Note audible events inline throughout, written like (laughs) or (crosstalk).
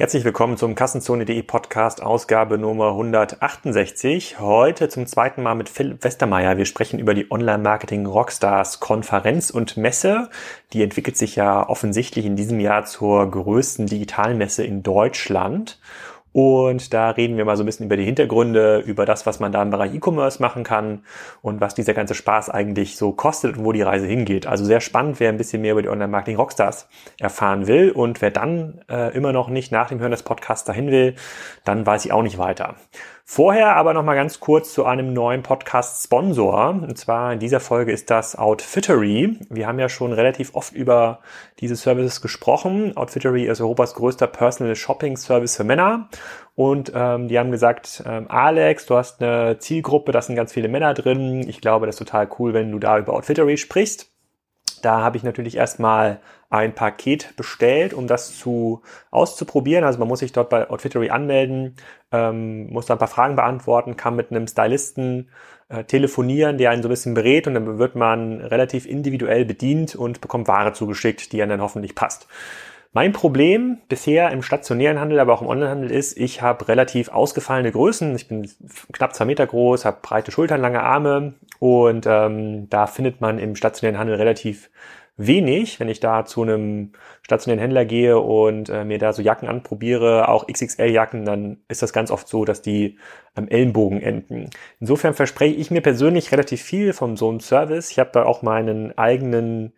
Herzlich willkommen zum Kassenzone.de Podcast Ausgabe Nummer 168. Heute zum zweiten Mal mit Philipp Westermeier. Wir sprechen über die Online-Marketing Rockstars Konferenz und Messe. Die entwickelt sich ja offensichtlich in diesem Jahr zur größten Digitalmesse in Deutschland. Und da reden wir mal so ein bisschen über die Hintergründe, über das, was man da im Bereich E-Commerce machen kann und was dieser ganze Spaß eigentlich so kostet und wo die Reise hingeht. Also sehr spannend, wer ein bisschen mehr über die Online-Marketing Rockstars erfahren will und wer dann äh, immer noch nicht nach dem Hören des Podcasts dahin will, dann weiß ich auch nicht weiter. Vorher aber noch mal ganz kurz zu einem neuen Podcast-Sponsor. Und zwar in dieser Folge ist das Outfittery. Wir haben ja schon relativ oft über diese Services gesprochen. Outfittery ist Europas größter Personal Shopping Service für Männer. Und ähm, die haben gesagt, ähm, Alex, du hast eine Zielgruppe, da sind ganz viele Männer drin. Ich glaube, das ist total cool, wenn du da über Outfittery sprichst. Da habe ich natürlich erstmal ein Paket bestellt, um das zu auszuprobieren. Also man muss sich dort bei Outfittery anmelden, ähm, muss da ein paar Fragen beantworten, kann mit einem Stylisten äh, telefonieren, der einen so ein bisschen berät und dann wird man relativ individuell bedient und bekommt Ware zugeschickt, die einem dann hoffentlich passt. Mein Problem bisher im stationären Handel, aber auch im Onlinehandel ist, ich habe relativ ausgefallene Größen. Ich bin knapp zwei Meter groß, habe breite Schultern, lange Arme und ähm, da findet man im stationären Handel relativ wenig, wenn ich da zu einem stationären Händler gehe und äh, mir da so Jacken anprobiere, auch XXL-Jacken, dann ist das ganz oft so, dass die am Ellenbogen enden. Insofern verspreche ich mir persönlich relativ viel von so einem Service. Ich habe da auch meinen eigenen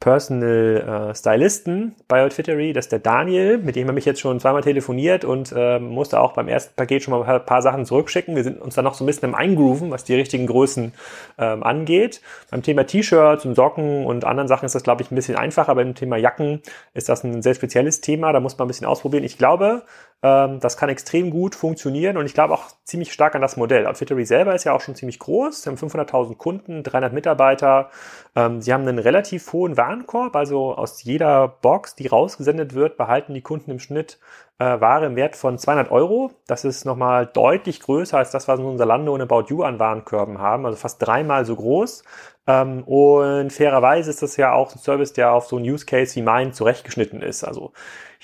Personal äh, Stylisten bei Outfittery, das ist der Daniel, mit dem habe ich jetzt schon zweimal telefoniert und äh, musste auch beim ersten Paket schon mal ein paar Sachen zurückschicken. Wir sind uns da noch so ein bisschen im Eingrooven, was die richtigen Größen ähm, angeht. Beim Thema T-Shirts und Socken und anderen Sachen ist das, glaube ich, ein bisschen einfacher. Beim Thema Jacken ist das ein sehr spezielles Thema, da muss man ein bisschen ausprobieren. Ich glaube, das kann extrem gut funktionieren und ich glaube auch ziemlich stark an das Modell. Outfittery selber ist ja auch schon ziemlich groß. Sie haben 500.000 Kunden, 300 Mitarbeiter. Ähm, sie haben einen relativ hohen Warenkorb, also aus jeder Box, die rausgesendet wird, behalten die Kunden im Schnitt äh, Ware im Wert von 200 Euro. Das ist nochmal deutlich größer als das, was unser Lande und About You an Warenkörben haben, also fast dreimal so groß. Ähm, und fairerweise ist das ja auch ein Service, der auf so ein Use Case wie meinen zurechtgeschnitten ist. Also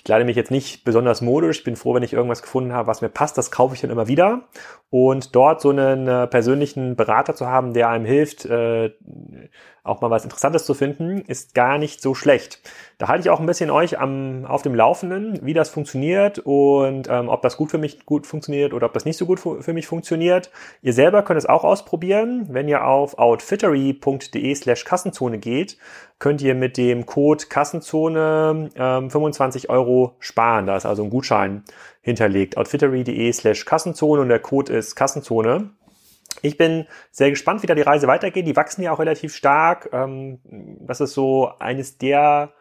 ich kleide mich jetzt nicht besonders modisch. Ich bin froh, wenn ich irgendwas gefunden habe, was mir passt. Das kaufe ich dann immer wieder. Und dort so einen äh, persönlichen Berater zu haben, der einem hilft, äh, auch mal was Interessantes zu finden, ist gar nicht so schlecht. Da halte ich auch ein bisschen euch am, auf dem Laufenden, wie das funktioniert und ähm, ob das gut für mich gut funktioniert oder ob das nicht so gut für mich funktioniert. Ihr selber könnt es auch ausprobieren. Wenn ihr auf outfittery.de slash Kassenzone geht, könnt ihr mit dem Code Kassenzone ähm, 25 Euro sparen. Da ist also ein Gutschein hinterlegt. outfittery.de slash Kassenzone und der Code ist Kassenzone. Ich bin sehr gespannt, wie da die Reise weitergeht. Die wachsen ja auch relativ stark. Ähm, das ist so eines der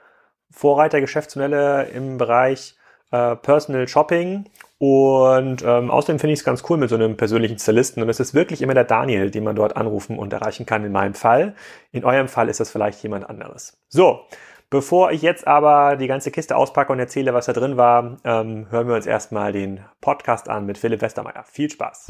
Vorreitergeschäftsmodelle im Bereich äh, Personal Shopping. Und ähm, außerdem finde ich es ganz cool mit so einem persönlichen Stylisten. Und es ist wirklich immer der Daniel, den man dort anrufen und erreichen kann in meinem Fall. In eurem Fall ist das vielleicht jemand anderes. So, bevor ich jetzt aber die ganze Kiste auspacke und erzähle, was da drin war, ähm, hören wir uns erstmal den Podcast an mit Philipp Westermeier. Viel Spaß!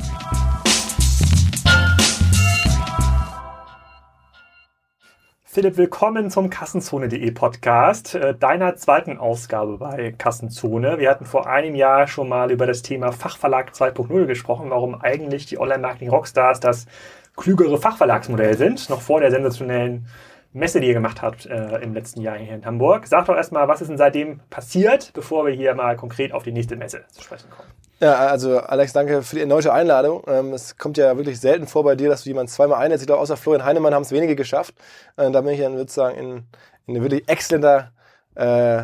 Philipp, willkommen zum Kassenzone.de Podcast, äh, deiner zweiten Ausgabe bei Kassenzone. Wir hatten vor einem Jahr schon mal über das Thema Fachverlag 2.0 gesprochen, warum eigentlich die Online-Marketing-Rockstars das klügere Fachverlagsmodell sind, noch vor der sensationellen Messe, die ihr gemacht habt äh, im letzten Jahr hier in Hamburg. Sag doch erstmal, was ist denn seitdem passiert, bevor wir hier mal konkret auf die nächste Messe zu sprechen kommen. Ja, also Alex, danke für die erneute Einladung. Ähm, es kommt ja wirklich selten vor bei dir, dass du jemanden zweimal einlädst. Ich glaube, außer Florian Heinemann haben es wenige geschafft. Äh, da bin ich dann, würde ich sagen, in, in eine wirklich exzellenter äh,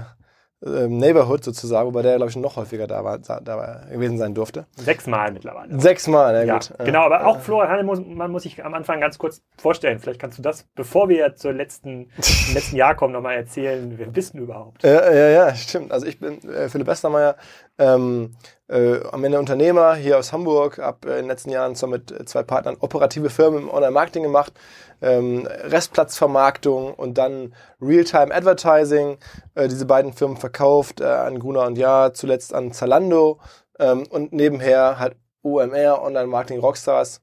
ähm, Neighborhood sozusagen, wobei der, glaube ich, noch häufiger da, war, da, da gewesen sein durfte. Sechsmal mittlerweile. Sechsmal, na ja, gut. Genau, aber auch Florian Heine muss, man muss sich am Anfang ganz kurz vorstellen. Vielleicht kannst du das, bevor wir zur letzten, zum letzten Jahr kommen, nochmal erzählen, wer bist du überhaupt? Ja, ja, ja, stimmt. Also ich bin äh, Philipp Westermeier, ähm, äh, am Ende Unternehmer hier aus Hamburg, habe äh, in den letzten Jahren zwar mit zwei Partnern operative Firmen im Online-Marketing gemacht, ähm, Restplatzvermarktung und dann Real-Time Advertising. Äh, diese beiden Firmen verkauft äh, an Gruner und Ja, zuletzt an Zalando ähm, und nebenher halt OMR, Online-Marketing Rockstars,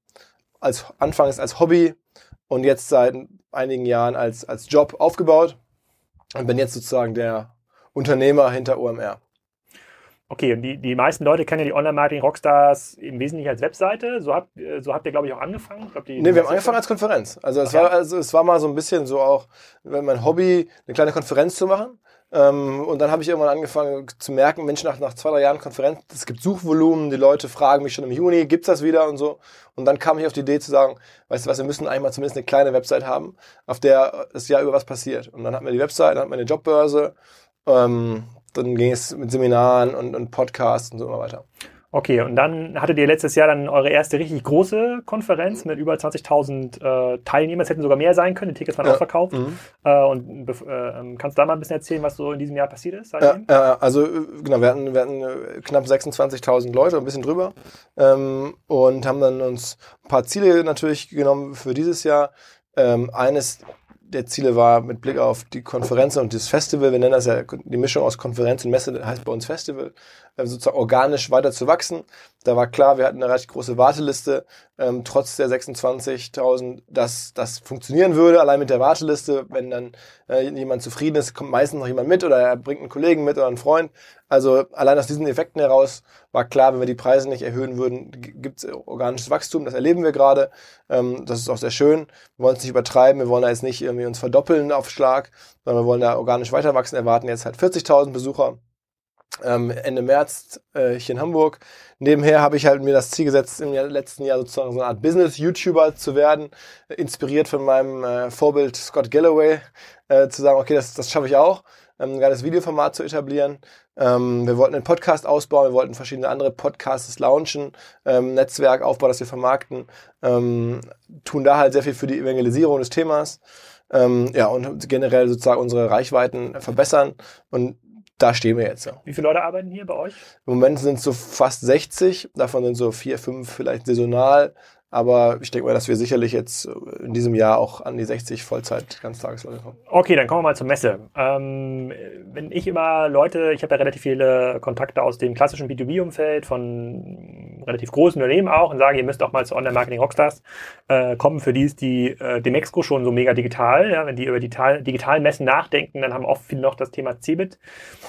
als anfangs als Hobby und jetzt seit einigen Jahren als, als Job aufgebaut und bin jetzt sozusagen der Unternehmer hinter OMR. Okay, und die, die meisten Leute kennen ja die Online-Marketing-Rockstars im Wesentlichen als Webseite. So habt, so habt ihr, glaube ich, auch angefangen. Ich glaub, nee, wir haben angefangen als Konferenz. Also es, war, also es war mal so ein bisschen so auch mein Hobby, eine kleine Konferenz zu machen. Ähm, und dann habe ich irgendwann angefangen zu merken, Mensch, nach, nach zwei, drei Jahren Konferenz, es gibt Suchvolumen, die Leute fragen mich schon im Juni, gibt's das wieder und so. Und dann kam ich auf die Idee zu sagen, weißt du was, wir müssen eigentlich mal zumindest eine kleine Website haben, auf der das Jahr über was passiert. Und dann hatten wir die Website, dann hatten wir eine Jobbörse, ähm, dann ging es mit Seminaren und, und Podcasts und so immer weiter. Okay, und dann hattet ihr letztes Jahr dann eure erste richtig große Konferenz mit über 20.000 äh, Teilnehmern. Es hätten sogar mehr sein können, die Tickets waren ja. ausverkauft. Mhm. Äh, und äh, kannst du da mal ein bisschen erzählen, was so in diesem Jahr passiert ist? Ja, also genau, wir hatten, wir hatten äh, knapp 26.000 Leute, ein bisschen drüber. Ähm, und haben dann uns ein paar Ziele natürlich genommen für dieses Jahr. Ähm, eines der Ziele war mit Blick auf die Konferenz und das Festival, wir nennen das ja die Mischung aus Konferenz und Messe, das heißt bei uns Festival, sozusagen organisch weiter zu wachsen. Da war klar, wir hatten eine recht große Warteliste, ähm, trotz der 26.000, dass das funktionieren würde, allein mit der Warteliste. Wenn dann äh, jemand zufrieden ist, kommt meistens noch jemand mit oder er bringt einen Kollegen mit oder einen Freund. Also allein aus diesen Effekten heraus war klar, wenn wir die Preise nicht erhöhen würden, gibt es organisches Wachstum. Das erleben wir gerade. Ähm, das ist auch sehr schön. Wir wollen es nicht übertreiben. Wir wollen da jetzt nicht irgendwie uns verdoppeln auf Schlag, sondern wir wollen da organisch weiter wachsen. Erwarten jetzt halt 40.000 Besucher ähm, Ende März äh, hier in Hamburg. Nebenher habe ich halt mir das Ziel gesetzt, im letzten Jahr sozusagen so eine Art Business-YouTuber zu werden, äh, inspiriert von meinem äh, Vorbild Scott Galloway, äh, zu sagen, okay, das, das schaffe ich auch, ähm, ein geiles Videoformat zu etablieren. Ähm, wir wollten einen Podcast ausbauen, wir wollten verschiedene andere Podcasts launchen, ähm, Netzwerk aufbauen, das wir vermarkten, ähm, tun da halt sehr viel für die Evangelisierung des Themas. Ähm, ja, und generell sozusagen unsere Reichweiten verbessern. Und da stehen wir jetzt. Wie viele Leute arbeiten hier bei euch? Im Moment sind es so fast 60, davon sind so vier, fünf vielleicht saisonal. Aber ich denke mal, dass wir sicherlich jetzt in diesem Jahr auch an die 60 Vollzeit Ganztagesleute kommen. Okay, dann kommen wir mal zur Messe. Ähm, wenn ich immer Leute, ich habe ja relativ viele Kontakte aus dem klassischen B2B-Umfeld von relativ großen Unternehmen auch und sage, ihr müsst auch mal zu Online-Marketing Rockstars äh, kommen. Für die ist die äh, Demexco schon so mega digital. Ja? Wenn die über digital, digitalen Messen nachdenken, dann haben oft viele noch das Thema Cebit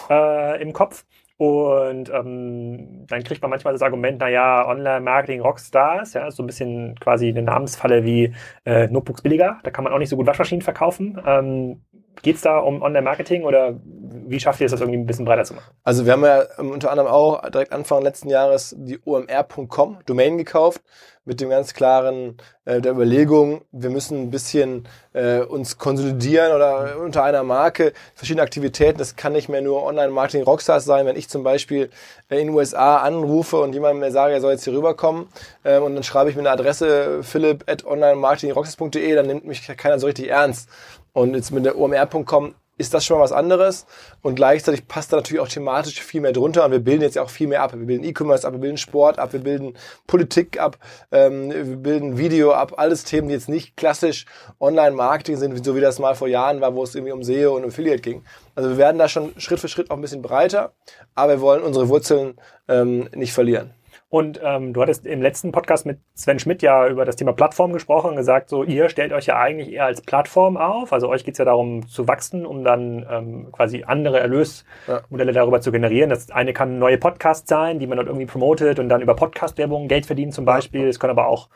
äh, im Kopf. Und ähm, dann kriegt man manchmal das Argument, naja, Online-Marketing Rockstars, ja, so ein bisschen quasi eine Namensfalle wie äh, Notebooks billiger, da kann man auch nicht so gut Waschmaschinen verkaufen. Ähm, Geht es da um Online-Marketing oder wie schafft ihr es, das irgendwie ein bisschen breiter zu machen? Also wir haben ja unter anderem auch direkt Anfang letzten Jahres die omr.com Domain gekauft mit dem ganz klaren äh, der Überlegung, wir müssen ein bisschen äh, uns konsolidieren oder unter einer Marke verschiedene Aktivitäten. Das kann nicht mehr nur Online-Marketing Rockstars sein. Wenn ich zum Beispiel äh, in den USA anrufe und jemandem mir sage, er soll jetzt hier rüberkommen äh, und dann schreibe ich mir eine Adresse philipp at online-marketingrockstars.de, dann nimmt mich keiner so richtig ernst. Und jetzt mit der omr.com ist das schon mal was anderes. Und gleichzeitig passt da natürlich auch thematisch viel mehr drunter. Und wir bilden jetzt auch viel mehr ab. Wir bilden E-Commerce ab, wir bilden Sport ab, wir bilden Politik ab, ähm, wir bilden Video ab. Alles Themen, die jetzt nicht klassisch Online-Marketing sind, so wie das mal vor Jahren war, wo es irgendwie um SEO und Affiliate ging. Also wir werden da schon Schritt für Schritt auch ein bisschen breiter, aber wir wollen unsere Wurzeln ähm, nicht verlieren. Und ähm, du hattest im letzten Podcast mit Sven Schmidt ja über das Thema Plattform gesprochen und gesagt, so ihr stellt euch ja eigentlich eher als Plattform auf. Also euch geht's ja darum zu wachsen, um dann ähm, quasi andere Erlösmodelle ja. darüber zu generieren. Das eine kann neue Podcasts sein, die man dort irgendwie promotet und dann über Podcast-Werbung Geld verdienen zum Beispiel. Es können aber auch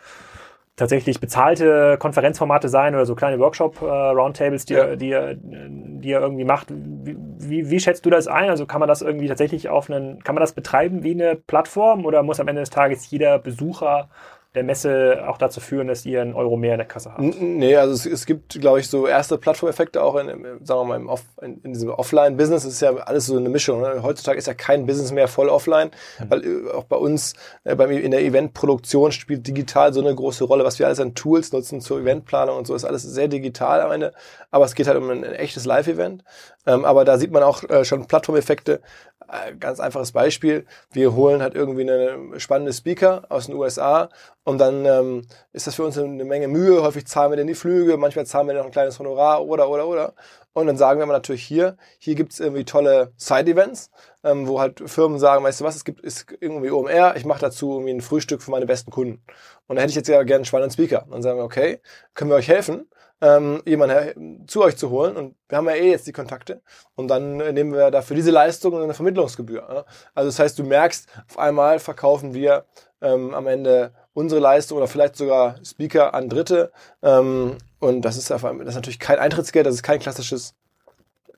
tatsächlich bezahlte Konferenzformate sein oder so kleine Workshop-Roundtables, die, ja. die, ihr, die ihr irgendwie macht. Wie, wie, wie schätzt du das ein? Also kann man das irgendwie tatsächlich auf einen, kann man das betreiben wie eine Plattform oder muss am Ende des Tages jeder Besucher der Messe auch dazu führen, dass ihr einen Euro mehr in der Kasse habt? Nee, also es, es gibt, glaube ich, so erste Plattformeffekte auch in, sagen wir mal, im Off, in, in diesem Offline-Business. ist ja alles so eine Mischung. Ne? Heutzutage ist ja kein Business mehr voll offline, mhm. weil äh, auch bei uns äh, beim, in der Eventproduktion spielt digital so eine große Rolle. Was wir alles an Tools nutzen zur Eventplanung und so, ist alles sehr digital am Ende. Aber es geht halt um ein, ein echtes Live-Event. Ähm, aber da sieht man auch äh, schon Plattformeffekte. Äh, ganz einfaches Beispiel. Wir holen halt irgendwie eine spannende Speaker aus den USA und dann ähm, ist das für uns eine Menge Mühe. Häufig zahlen wir denn die Flüge, manchmal zahlen wir noch ein kleines Honorar oder, oder, oder. Und dann sagen wir aber natürlich hier, hier gibt's irgendwie tolle Side-Events, ähm, wo halt Firmen sagen, weißt du was, es gibt ist irgendwie OMR, ich mache dazu irgendwie ein Frühstück für meine besten Kunden. Und da hätte ich jetzt ja gerne einen spannenden Speaker. Und dann sagen wir, okay, können wir euch helfen? ähm, jemanden zu euch zu holen. Und wir haben ja eh jetzt die Kontakte. Und dann äh, nehmen wir dafür diese Leistung eine Vermittlungsgebühr. Also das heißt, du merkst, auf einmal verkaufen wir ähm, am Ende unsere Leistung oder vielleicht sogar Speaker an Dritte. Ähm, und das ist, auf einmal, das ist natürlich kein Eintrittsgeld, das ist kein klassisches,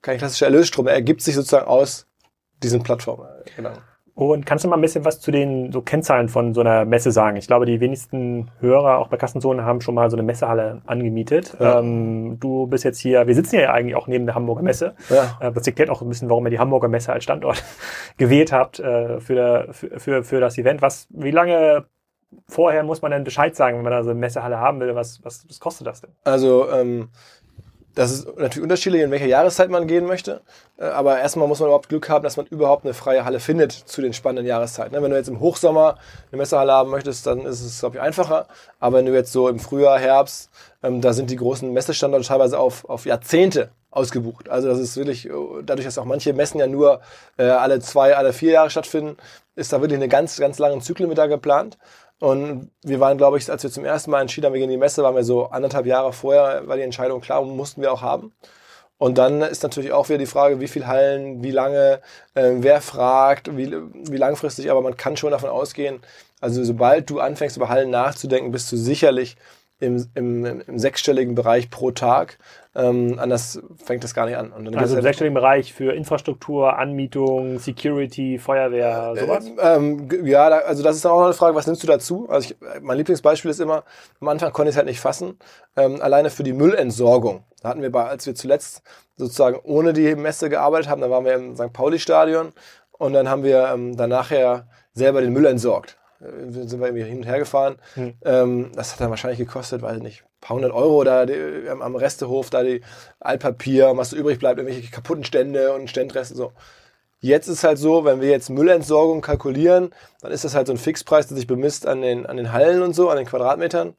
kein klassischer Erlösstrom. Er ergibt sich sozusagen aus diesen Plattformen. Genau. Und kannst du mal ein bisschen was zu den so Kennzahlen von so einer Messe sagen? Ich glaube, die wenigsten Hörer, auch bei Kassenzone, haben schon mal so eine Messehalle angemietet. Ja. Ähm, du bist jetzt hier, wir sitzen ja eigentlich auch neben der Hamburger Messe. Ja. Äh, das erklärt auch ein bisschen, warum ihr die Hamburger Messe als Standort (laughs) gewählt habt äh, für, der, für, für, für das Event. Was, wie lange vorher muss man denn Bescheid sagen, wenn man da so eine Messehalle haben will? Was, was, was kostet das denn? Also, ähm, das ist natürlich unterschiedlich, in welcher Jahreszeit man gehen möchte. Äh, aber erstmal muss man überhaupt Glück haben, dass man überhaupt eine freie Halle findet zu den spannenden Jahreszeiten. Ne, wenn du jetzt im Hochsommer eine Messehalle haben möchtest, dann ist es, glaube ich, einfacher. Aber wenn du jetzt so im Frühjahr, Herbst, ähm, da sind die großen Messestandorte teilweise auf, auf Jahrzehnte ausgebucht. Also das ist wirklich, äh, dadurch, dass auch manche Messen ja nur äh, alle zwei, alle vier Jahre stattfinden, ist da wirklich eine ganz, ganz lange Zyklen mit da geplant. Und wir waren, glaube ich, als wir zum ersten Mal entschieden haben, wir gehen in die Messe, waren wir so anderthalb Jahre vorher, war die Entscheidung klar und mussten wir auch haben. Und dann ist natürlich auch wieder die Frage, wie viel Hallen, wie lange, äh, wer fragt, wie, wie langfristig, aber man kann schon davon ausgehen, also sobald du anfängst, über Hallen nachzudenken, bist du sicherlich im, im, im sechsstelligen Bereich pro Tag. Ähm, anders fängt das gar nicht an. also im sechsstelligen Bereich für Infrastruktur, Anmietung, Security, Feuerwehr, äh, sowas? Ähm, ja, da, also das ist dann auch noch eine Frage, was nimmst du dazu? Also ich, mein Lieblingsbeispiel ist immer, am Anfang konnte ich es halt nicht fassen, ähm, alleine für die Müllentsorgung. Da hatten wir, bei, als wir zuletzt sozusagen ohne die Messe gearbeitet haben, da waren wir im St. Pauli-Stadion und dann haben wir ähm, dann nachher selber den Müll entsorgt. Äh, sind wir irgendwie hin und her gefahren. Hm. Ähm, das hat dann wahrscheinlich gekostet, weiß ich nicht, ein paar hundert Euro da die, am Restehof, da die Altpapier, was so übrig bleibt, irgendwelche kaputten Stände und Ständreste, so. Jetzt ist halt so, wenn wir jetzt Müllentsorgung kalkulieren, dann ist das halt so ein Fixpreis, der sich bemisst an den, an den Hallen und so, an den Quadratmetern.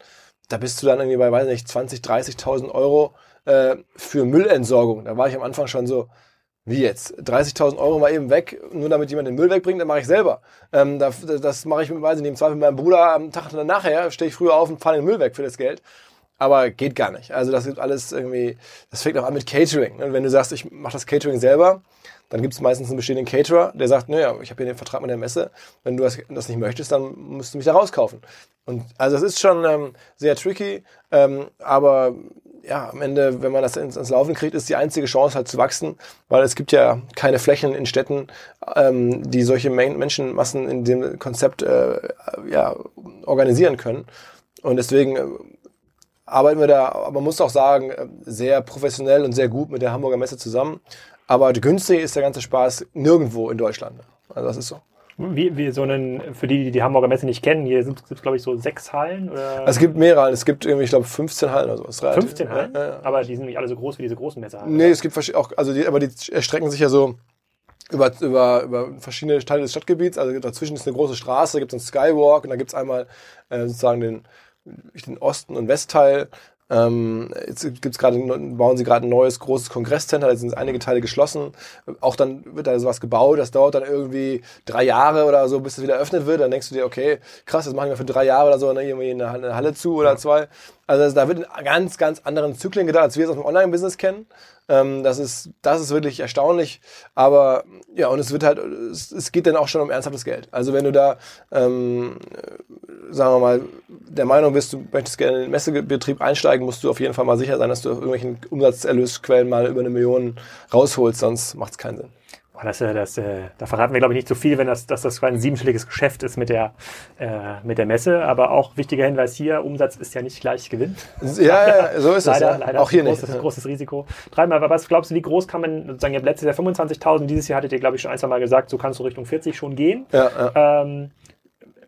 Da bist du dann irgendwie bei, weiß nicht, 20, 30.000 Euro äh, für Müllentsorgung. Da war ich am Anfang schon so, wie jetzt? 30.000 Euro mal eben weg, nur damit jemand den Müll wegbringt, dann mache ich selber. Ähm, das das mache ich mit, weiß ich nicht, im Zweifel mit meinem Bruder am Tag nachher, stehe ich früher auf und fahre den Müll weg für das Geld. Aber geht gar nicht. Also das gibt alles irgendwie, das fängt auch an mit Catering. Und wenn du sagst, ich mache das Catering selber, dann gibt es meistens einen bestehenden Caterer, der sagt, naja, ich habe hier den Vertrag mit der Messe, wenn du das, das, nicht möchtest, dann musst du mich da rauskaufen. Und also das ist schon ähm, sehr tricky, ähm, aber ja, am Ende, wenn man das ins, ins, Laufen kriegt, ist die einzige Chance halt zu wachsen, weil es gibt ja keine Flächen in Städten, ähm, die solche Men Menschenmassen in dem Konzept äh, ja, organisieren können. Und deswegen äh, arbeiten wir da, aber man muss auch sagen, äh, sehr professionell und sehr gut mit der Hamburger Messe zusammen. Aber günstig ist der ganze Spaß nirgendwo in Deutschland. Also das ist so. Wie, wie so einen, für die, die die Hamburger Messe nicht kennen, hier sind es, glaube ich, so sechs Hallen? Oder? Es gibt mehrere Hallen. Es gibt irgendwie, ich glaube, 15 Hallen oder so. 15 Hallen? Ja, ja. Aber die sind nicht alle so groß wie diese großen Messehallen? Nee, oder? es gibt auch, also die, aber die erstrecken sich ja so über, über, über verschiedene Teile des Stadtgebiets. Also dazwischen ist eine große Straße, gibt es einen Skywalk und da gibt es einmal äh, sozusagen den, den Osten- und Westteil. Ähm, jetzt gibt's gerade, bauen sie gerade ein neues großes Kongresscenter, da sind einige Teile geschlossen. Auch dann wird da sowas gebaut, das dauert dann irgendwie drei Jahre oder so, bis es wieder eröffnet wird. Dann denkst du dir, okay, krass, das machen wir für drei Jahre oder so, irgendwie eine Halle zu oder zwei. Also da wird in ganz, ganz anderen Zyklen gedacht, als wir es aus dem Online-Business kennen. Ähm, das, ist, das ist wirklich erstaunlich. Aber ja, und es wird halt, es, es geht dann auch schon um ernsthaftes Geld. Also wenn du da, ähm, sagen wir mal, der Meinung bist, du möchtest gerne in den Messebetrieb einsteigen, musst du auf jeden Fall mal sicher sein, dass du irgendwelchen Umsatzerlösquellen mal über eine Million rausholst, sonst macht es keinen Sinn. Das, äh, das, äh, da verraten wir, glaube ich, nicht zu so viel, wenn das, dass das ein siebenstelliges Geschäft ist mit der, äh, mit der Messe. Aber auch wichtiger Hinweis hier, Umsatz ist ja nicht gleich Gewinn. Ja, ja so ist leider, es. Ja. Leider auch hier großes, nicht. Großes Risiko. Dreimal, aber was glaubst du, wie groß kann man, sozusagen, ihr habt letztes Jahr 25.000, dieses Jahr hattet ihr, glaube ich, schon ein, zwei Mal gesagt, so kannst du Richtung 40 schon gehen. Ja, ja. Ähm,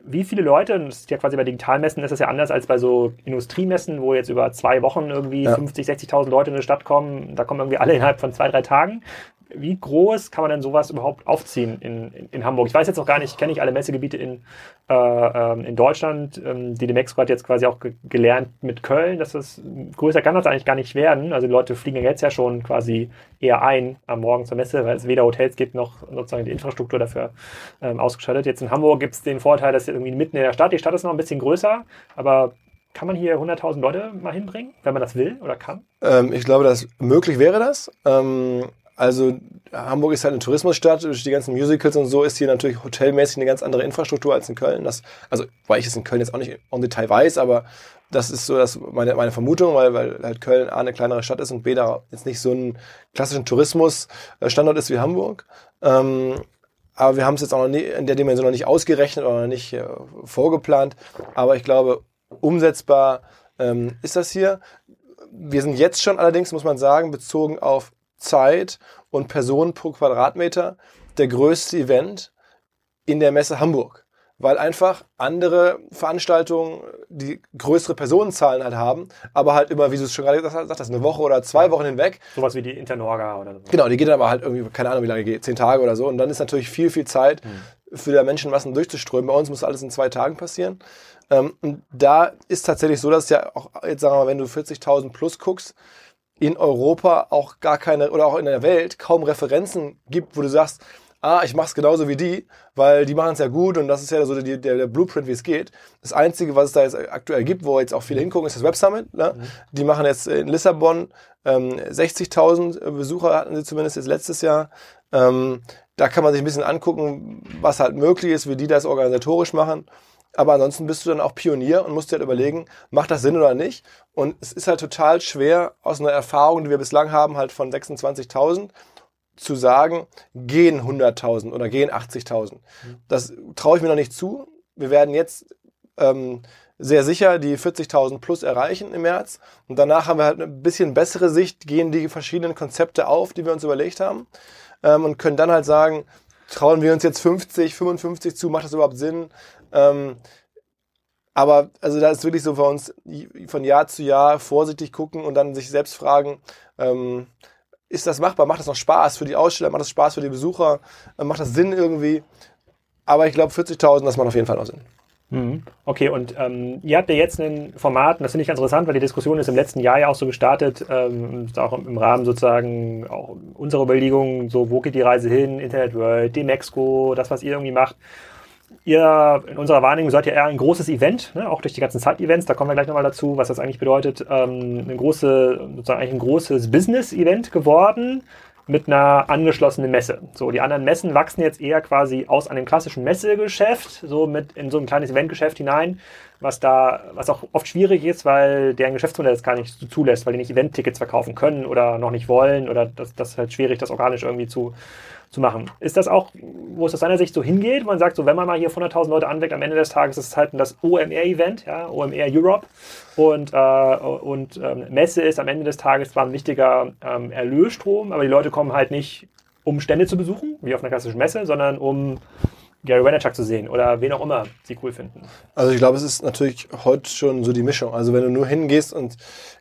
wie viele Leute, und das ist ja quasi bei Digitalmessen ist das ja anders als bei so Industriemessen, wo jetzt über zwei Wochen irgendwie ja. 50, 60.000 Leute in eine Stadt kommen, da kommen irgendwie alle innerhalb von zwei, drei Tagen wie groß kann man denn sowas überhaupt aufziehen in, in, in Hamburg? Ich weiß jetzt auch gar nicht, kenne ich alle Messegebiete in, äh, ähm, in Deutschland. Ähm, die Demexco hat jetzt quasi auch ge gelernt mit Köln, dass das größer kann das eigentlich gar nicht werden. Also die Leute fliegen jetzt ja schon quasi eher ein am Morgen zur Messe, weil es weder Hotels gibt noch sozusagen die Infrastruktur dafür ähm, ausgestattet. Jetzt in Hamburg gibt es den Vorteil, dass irgendwie mitten in der Stadt, die Stadt ist noch ein bisschen größer, aber Kann man hier 100.000 Leute mal hinbringen, wenn man das will oder kann? Ähm, ich glaube, dass möglich wäre das. Ähm, also Hamburg ist halt eine Tourismusstadt, durch die ganzen Musicals und so ist hier natürlich hotelmäßig eine ganz andere Infrastruktur als in Köln. Das, also, weil ich es in Köln jetzt auch nicht im Detail weiß, aber das ist so das meine, meine Vermutung, weil, weil halt Köln A eine kleinere Stadt ist und B da jetzt nicht so ein klassischen Tourismusstandort ist wie Hamburg. Ähm, aber wir haben es jetzt auch noch nie, in der Dimension noch nicht ausgerechnet oder noch nicht äh, vorgeplant. Aber ich glaube, umsetzbar ähm, ist das hier. Wir sind jetzt schon allerdings, muss man sagen, bezogen auf Zeit und Personen pro Quadratmeter der größte Event in der Messe Hamburg weil einfach andere Veranstaltungen die größere Personenzahlen halt haben, aber halt immer, wie du es schon gerade gesagt hast, eine Woche oder zwei Wochen hinweg. Sowas wie die Internorga oder so. Genau, die geht dann aber halt irgendwie, keine Ahnung, wie lange geht, zehn Tage oder so. Und dann ist natürlich viel, viel Zeit hm. für der Menschenmassen durchzuströmen. Bei uns muss alles in zwei Tagen passieren. Ähm, und da ist tatsächlich so, dass ja auch, jetzt sagen wir mal, wenn du 40.000 plus guckst, in Europa auch gar keine, oder auch in der Welt kaum Referenzen gibt, wo du sagst, ah, ich mache es genauso wie die, weil die machen es ja gut und das ist ja so der, der, der Blueprint, wie es geht. Das Einzige, was es da jetzt aktuell gibt, wo jetzt auch viele hingucken, ist das Web Summit. Ne? Mhm. Die machen jetzt in Lissabon ähm, 60.000 Besucher hatten sie zumindest jetzt letztes Jahr. Ähm, da kann man sich ein bisschen angucken, was halt möglich ist, wie die das organisatorisch machen. Aber ansonsten bist du dann auch Pionier und musst dir halt überlegen, macht das Sinn oder nicht? Und es ist halt total schwer aus einer Erfahrung, die wir bislang haben, halt von 26.000 zu sagen, gehen 100.000 oder gehen 80.000. Das traue ich mir noch nicht zu. Wir werden jetzt ähm, sehr sicher die 40.000 plus erreichen im März. Und danach haben wir halt eine bisschen bessere Sicht, gehen die verschiedenen Konzepte auf, die wir uns überlegt haben. Ähm, und können dann halt sagen, trauen wir uns jetzt 50, 55 zu, macht das überhaupt Sinn? Ähm, aber also da ist wirklich so für uns von Jahr zu Jahr vorsichtig gucken und dann sich selbst fragen, ähm, ist das machbar? Macht das noch Spaß für die Aussteller? Macht das Spaß für die Besucher? Äh, macht das Sinn irgendwie? Aber ich glaube, 40.000, das macht auf jeden Fall noch Sinn. Mhm. Okay, und ähm, ihr habt ja jetzt ein Format, das finde ich ganz interessant, weil die Diskussion ist im letzten Jahr ja auch so gestartet, ähm, auch im Rahmen sozusagen auch unserer Überlegungen, so wo geht die Reise hin, Internet World, Demexco, das, was ihr irgendwie macht ihr in unserer Wahrnehmung seid ja eher ein großes Event, ne? auch durch die ganzen Side-Events, da kommen wir gleich nochmal dazu, was das eigentlich bedeutet, ähm, eine große, sozusagen eigentlich ein großes Business-Event geworden mit einer angeschlossenen Messe. So, die anderen Messen wachsen jetzt eher quasi aus einem klassischen Messegeschäft, so mit in so ein kleines Eventgeschäft hinein, was da, was auch oft schwierig ist, weil deren Geschäftsmodell das gar nicht so zulässt, weil die nicht Event-Tickets verkaufen können oder noch nicht wollen oder das, das ist halt schwierig, das organisch irgendwie zu, zu machen. Ist das auch, wo es aus deiner Sicht so hingeht? Man sagt so, wenn man mal hier 100.000 Leute anweckt, am Ende des Tages ist es halt das OMR-Event, ja, OMR Europe. Und, äh, und ähm, Messe ist am Ende des Tages zwar ein wichtiger ähm, Erlösstrom, aber die Leute kommen halt nicht, um Stände zu besuchen, wie auf einer klassischen Messe, sondern um Gary Vaynerchuk zu sehen oder wen auch immer sie cool finden. Also ich glaube, es ist natürlich heute schon so die Mischung. Also wenn du nur hingehst und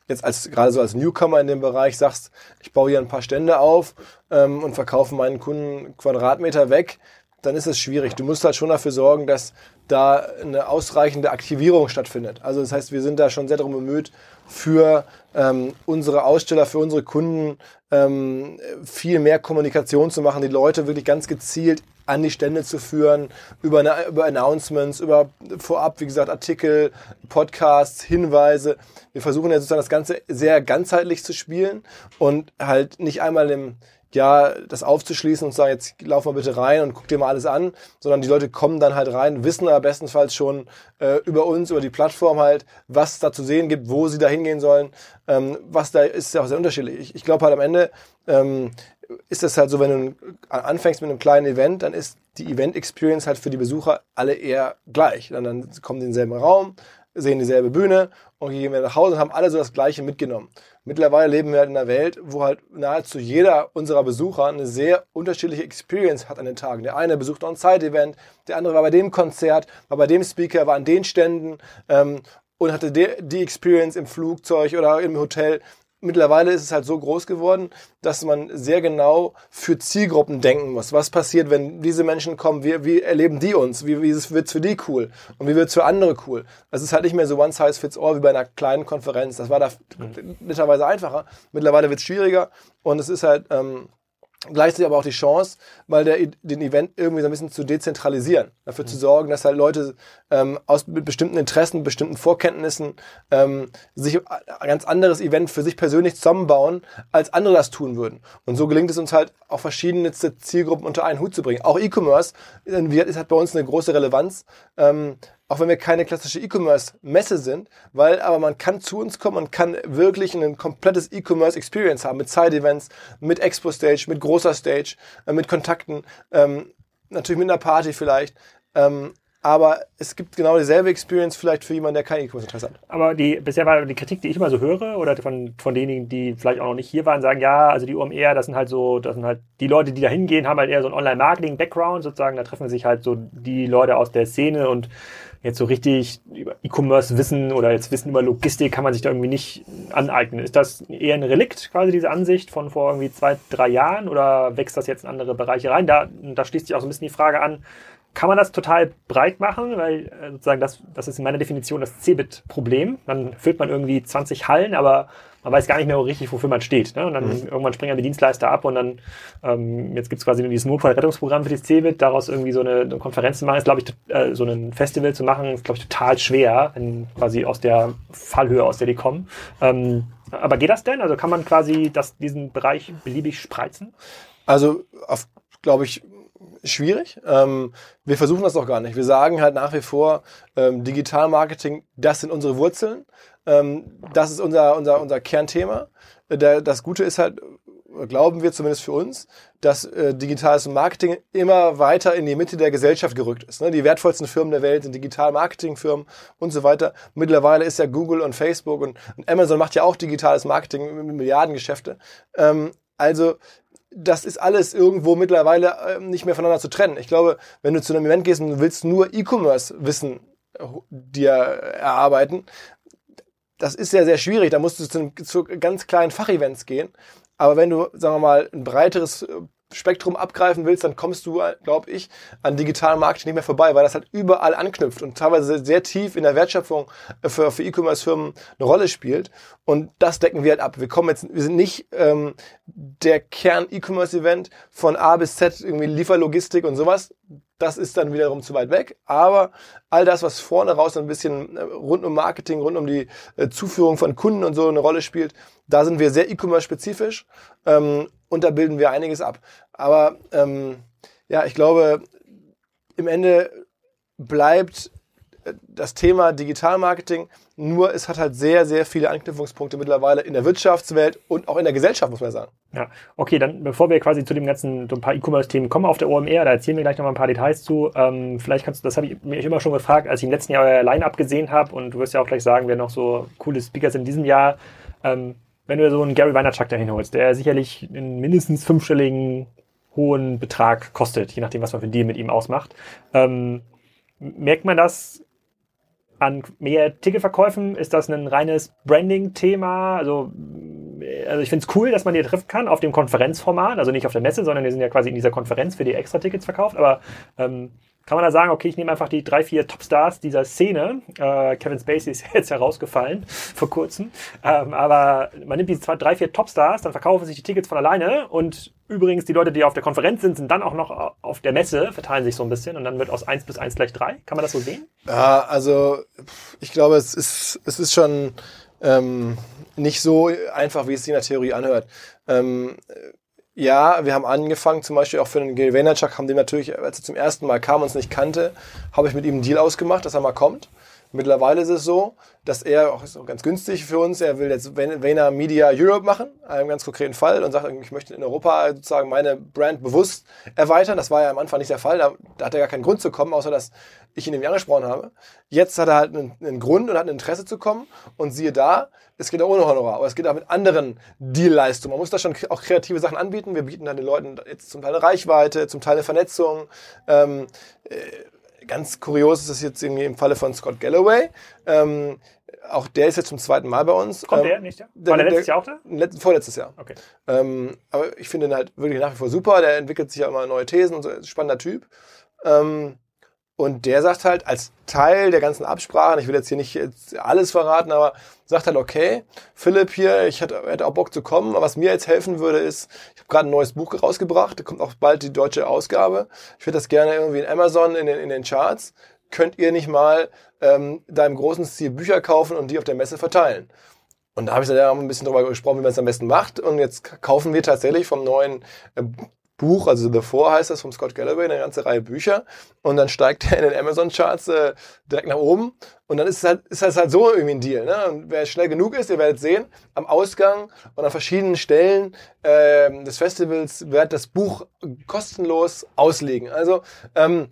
jetzt als gerade so als Newcomer in dem Bereich sagst, ich baue hier ein paar Stände auf ähm, und verkaufe meinen Kunden Quadratmeter weg, dann ist es schwierig. Du musst halt schon dafür sorgen, dass da eine ausreichende Aktivierung stattfindet. Also das heißt, wir sind da schon sehr darum bemüht, für ähm, unsere Aussteller, für unsere Kunden ähm, viel mehr Kommunikation zu machen, die Leute wirklich ganz gezielt an die Stände zu führen, über, über Announcements, über vorab, wie gesagt, Artikel, Podcasts, Hinweise. Wir versuchen ja sozusagen das Ganze sehr ganzheitlich zu spielen und halt nicht einmal im ja, das aufzuschließen und zu sagen, jetzt lauf mal bitte rein und guck dir mal alles an, sondern die Leute kommen dann halt rein, wissen aber bestenfalls schon äh, über uns, über die Plattform halt, was es da zu sehen gibt, wo sie da hingehen sollen, ähm, was da ist ja auch sehr unterschiedlich. Ich, ich glaube halt am Ende ähm, ist es halt so, wenn du anfängst mit einem kleinen Event, dann ist die Event-Experience halt für die Besucher alle eher gleich. Dann, dann kommen die in denselben Raum, sehen dieselbe Bühne und gehen wir nach Hause und haben alle so das Gleiche mitgenommen. Mittlerweile leben wir halt in einer Welt, wo halt nahezu jeder unserer Besucher eine sehr unterschiedliche Experience hat an den Tagen. Der eine besucht ein Side-Event, der andere war bei dem Konzert, war bei dem Speaker, war an den Ständen ähm, und hatte die Experience im Flugzeug oder im Hotel mittlerweile ist es halt so groß geworden, dass man sehr genau für Zielgruppen denken muss. Was passiert, wenn diese Menschen kommen? Wie, wie erleben die uns? Wie, wie wird es für die cool? Und wie wird es für andere cool? Es ist halt nicht mehr so one size fits all wie bei einer kleinen Konferenz. Das war da netterweise einfacher. Mittlerweile wird es schwieriger und es ist halt... Ähm, gleichzeitig aber auch die Chance, mal der, den Event irgendwie so ein bisschen zu dezentralisieren. Dafür mhm. zu sorgen, dass halt Leute ähm, aus mit bestimmten Interessen, bestimmten Vorkenntnissen ähm, sich ein ganz anderes Event für sich persönlich zusammenbauen, als andere das tun würden. Und so gelingt es uns halt auch verschiedene Zielgruppen unter einen Hut zu bringen. Auch E-Commerce äh, hat bei uns eine große Relevanz. Ähm, auch wenn wir keine klassische E-Commerce-Messe sind, weil aber man kann zu uns kommen und kann wirklich ein komplettes E-Commerce-Experience haben mit Side-Events, mit Expo-Stage, mit großer Stage, äh, mit Kontakten, ähm, natürlich mit einer Party vielleicht. Ähm, aber es gibt genau dieselbe Experience vielleicht für jemanden, der kein E-Commerce-Interesse hat. Aber die, bisher war die Kritik, die ich immer so höre, oder von, von denjenigen, die vielleicht auch noch nicht hier waren, sagen, ja, also die OMR, das sind halt so, das sind halt die Leute, die da hingehen, haben halt eher so ein Online-Marketing-Background sozusagen, da treffen sich halt so die Leute aus der Szene und jetzt so richtig über E-Commerce wissen oder jetzt Wissen über Logistik kann man sich da irgendwie nicht aneignen. Ist das eher ein Relikt, quasi diese Ansicht von vor irgendwie zwei, drei Jahren oder wächst das jetzt in andere Bereiche rein? Da, da schließt sich auch so ein bisschen die Frage an, kann man das total breit machen, weil äh, sozusagen das, das ist in meiner Definition das Cebit-Problem. Dann füllt man irgendwie 20 Hallen, aber man weiß gar nicht mehr richtig, wofür man steht. Ne? Und dann mhm. irgendwann springen die Dienstleister ab und dann, ähm, jetzt gibt's quasi dieses Notfallrettungsprogramm für die CeBIT, daraus irgendwie so eine, eine Konferenz zu machen, ist, glaube ich, äh, so ein Festival zu machen, ist, glaube ich, total schwer, wenn quasi aus der Fallhöhe, aus der die kommen. Ähm, aber geht das denn? Also kann man quasi das, diesen Bereich beliebig spreizen? Also, glaube ich, schwierig. Ähm, wir versuchen das auch gar nicht. Wir sagen halt nach wie vor, ähm, Digitalmarketing, das sind unsere Wurzeln. Ähm, das ist unser, unser, unser Kernthema. Der, das Gute ist halt, glauben wir zumindest für uns, dass äh, digitales Marketing immer weiter in die Mitte der Gesellschaft gerückt ist. Ne? Die wertvollsten Firmen der Welt sind Digital-Marketing-Firmen und so weiter. Mittlerweile ist ja Google und Facebook und, und Amazon macht ja auch digitales Marketing mit Milliardengeschäfte. Ähm, also das ist alles irgendwo mittlerweile ähm, nicht mehr voneinander zu trennen. Ich glaube, wenn du zu einem Event gehst und willst nur E-Commerce-Wissen äh, dir erarbeiten, das ist ja sehr schwierig. Da musst du zu, zu ganz kleinen Fachevents gehen. Aber wenn du, sagen wir mal, ein breiteres äh, Spektrum abgreifen willst, dann kommst du, glaube ich, an digitalen Marketing nicht mehr vorbei, weil das halt überall anknüpft und teilweise sehr tief in der Wertschöpfung für, für E-Commerce-Firmen eine Rolle spielt. Und das decken wir halt ab. Wir kommen jetzt, wir sind nicht ähm, der Kern-E-Commerce-Event von A bis Z, irgendwie Lieferlogistik und sowas. Das ist dann wiederum zu weit weg. Aber all das, was vorne raus ein bisschen äh, rund um Marketing, rund um die äh, Zuführung von Kunden und so eine Rolle spielt, da sind wir sehr E-Commerce-spezifisch. Ähm, und da bilden wir einiges ab. Aber ähm, ja, ich glaube, im Ende bleibt das Thema Digitalmarketing, nur es hat halt sehr, sehr viele Anknüpfungspunkte mittlerweile in der Wirtschaftswelt und auch in der Gesellschaft, muss man sagen. Ja, okay, dann bevor wir quasi zu dem ganzen, so ein paar E-Commerce-Themen kommen auf der OMR, da erzählen wir gleich noch mal ein paar Details zu. Ähm, vielleicht kannst du, das habe ich mich immer schon gefragt, als ich im letzten Jahr euer Line-Up gesehen habe und du wirst ja auch gleich sagen, wer noch so coole Speakers in diesem Jahr. Ähm, wenn du so einen Gary Vaynerchuk dahin holst, der sicherlich einen mindestens fünfstelligen hohen Betrag kostet, je nachdem, was man für einen Deal mit ihm ausmacht, ähm, merkt man das an mehr Ticketverkäufen? Ist das ein reines Branding-Thema? Also, also ich finde es cool, dass man die treffen kann auf dem Konferenzformat, also nicht auf der Messe, sondern wir sind ja quasi in dieser Konferenz für die extra Tickets verkauft, aber ähm, kann man da sagen, okay, ich nehme einfach die drei, vier Topstars dieser Szene. Äh, Kevin Spacey ist (laughs) jetzt herausgefallen vor kurzem. Ähm, aber man nimmt die zwei, drei, vier Topstars, dann verkaufen sich die Tickets von alleine und übrigens die Leute, die auf der Konferenz sind, sind dann auch noch auf der Messe, verteilen sich so ein bisschen und dann wird aus eins bis eins gleich drei. Kann man das so sehen? Ja, also ich glaube, es ist, es ist schon ähm, nicht so einfach, wie es sich in der Theorie anhört. Ähm, ja, wir haben angefangen, zum Beispiel auch für den Gary Vaynerchuk, haben den natürlich, als er zum ersten Mal kam und uns nicht kannte, habe ich mit ihm einen Deal ausgemacht, dass er mal kommt. Mittlerweile ist es so, dass er, auch ist ganz günstig für uns, er will jetzt Vayner Media Europe machen, einem ganz konkreten Fall, und sagt, ich möchte in Europa sozusagen meine Brand bewusst erweitern. Das war ja am Anfang nicht der Fall, da, da hat er gar keinen Grund zu kommen, außer dass ich ihn nämlich angesprochen habe. Jetzt hat er halt einen, einen Grund und hat ein Interesse zu kommen, und siehe da, es geht auch ohne Honorar, aber es geht auch mit anderen Dealleistungen. Man muss da schon auch kreative Sachen anbieten. Wir bieten dann den Leuten jetzt zum Teil eine Reichweite, zum Teil eine Vernetzung. Ähm, äh, ganz kurios ist das jetzt irgendwie im Falle von Scott Galloway. Ähm, auch der ist jetzt zum zweiten Mal bei uns. Kommt ähm, der nicht? Ja? War der, der letztes Jahr auch da? Let, vorletztes Jahr. Okay. Ähm, aber ich finde ihn halt wirklich nach wie vor super. Der entwickelt sich ja immer neue Thesen und so. Spannender Typ. Ähm, Und der sagt halt, als Teil der ganzen Absprachen, ich will jetzt hier nicht alles verraten, aber sagt halt, okay, Philipp hier, ich hätte, auch Bock zu kommen, aber was mir jetzt helfen würde, ist, ich habe gerade ein neues Buch rausgebracht, da kommt auch bald die deutsche Ausgabe. Ich würde das gerne irgendwie in Amazon in den, in den Charts. Könnt ihr nicht mal ähm, da im großen Stil Bücher kaufen und die auf der Messe verteilen? Und da habe ich dann ja ein bisschen darüber gesprochen, wie man es am besten macht. Und jetzt kaufen wir tatsächlich vom neuen äh, Buch, also The Four heißt das, vom Scott Galloway, eine ganze Reihe Bücher. Und dann steigt er in den Amazon-Charts äh, direkt nach oben. Und dann ist es halt, ist das halt so irgendwie ein Deal. Ne? Und wer schnell genug ist, ihr werdet sehen, am Ausgang und an verschiedenen Stellen äh, des Festivals wird das Buch kostenlos auslegen. Also, ähm,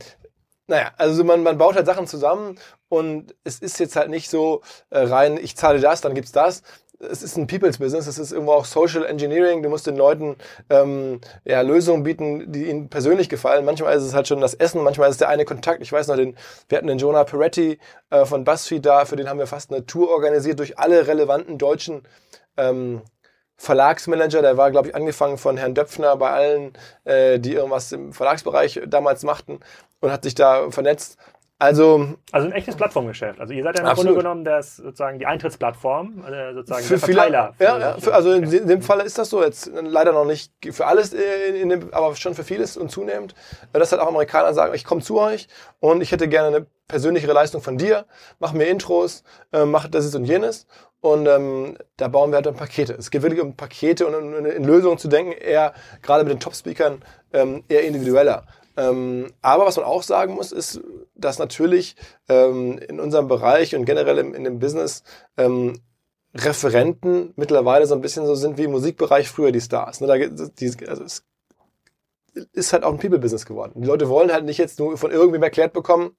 naja, also man, man baut halt Sachen zusammen und es ist jetzt halt nicht so äh, rein, ich zahle das, dann gibt's das, es ist ein People's Business, es ist irgendwo auch Social Engineering. Du musst den Leuten ähm, ja, Lösungen bieten, die ihnen persönlich gefallen. Manchmal ist es halt schon das Essen, manchmal ist es der eine Kontakt. Ich weiß noch, den, wir hatten den Jonah Peretti äh, von BuzzFeed da, für den haben wir fast eine Tour organisiert durch alle relevanten deutschen ähm, Verlagsmanager, der war, glaube ich, angefangen von Herrn Döpfner bei allen, äh, die irgendwas im Verlagsbereich damals machten und hat sich da vernetzt. Also, also ein echtes Plattformgeschäft. Also ihr seid ja im Grunde genommen das sozusagen die Eintrittsplattform, äh, sozusagen für der Verteiler. Viele, ja, ja für, also in dem Fall ist das so jetzt leider noch nicht für alles, in, in dem, aber schon für vieles und zunehmend, dass halt auch Amerikaner sagen, ich komme zu euch und ich hätte gerne eine persönlichere Leistung von dir, mach mir Intros, äh, mach das ist und jenes und ähm, da bauen wir halt dann Pakete. Es geht wirklich um Pakete und um in Lösungen zu denken, eher gerade mit den Top-Speakern ähm, eher individueller. Ähm, aber was man auch sagen muss, ist, dass natürlich ähm, in unserem Bereich und generell im, in dem Business ähm, Referenten mittlerweile so ein bisschen so sind wie im Musikbereich früher die Stars. Ne? Da, die, also es ist halt auch ein People-Business geworden. Die Leute wollen halt nicht jetzt nur von irgendwem erklärt bekommen,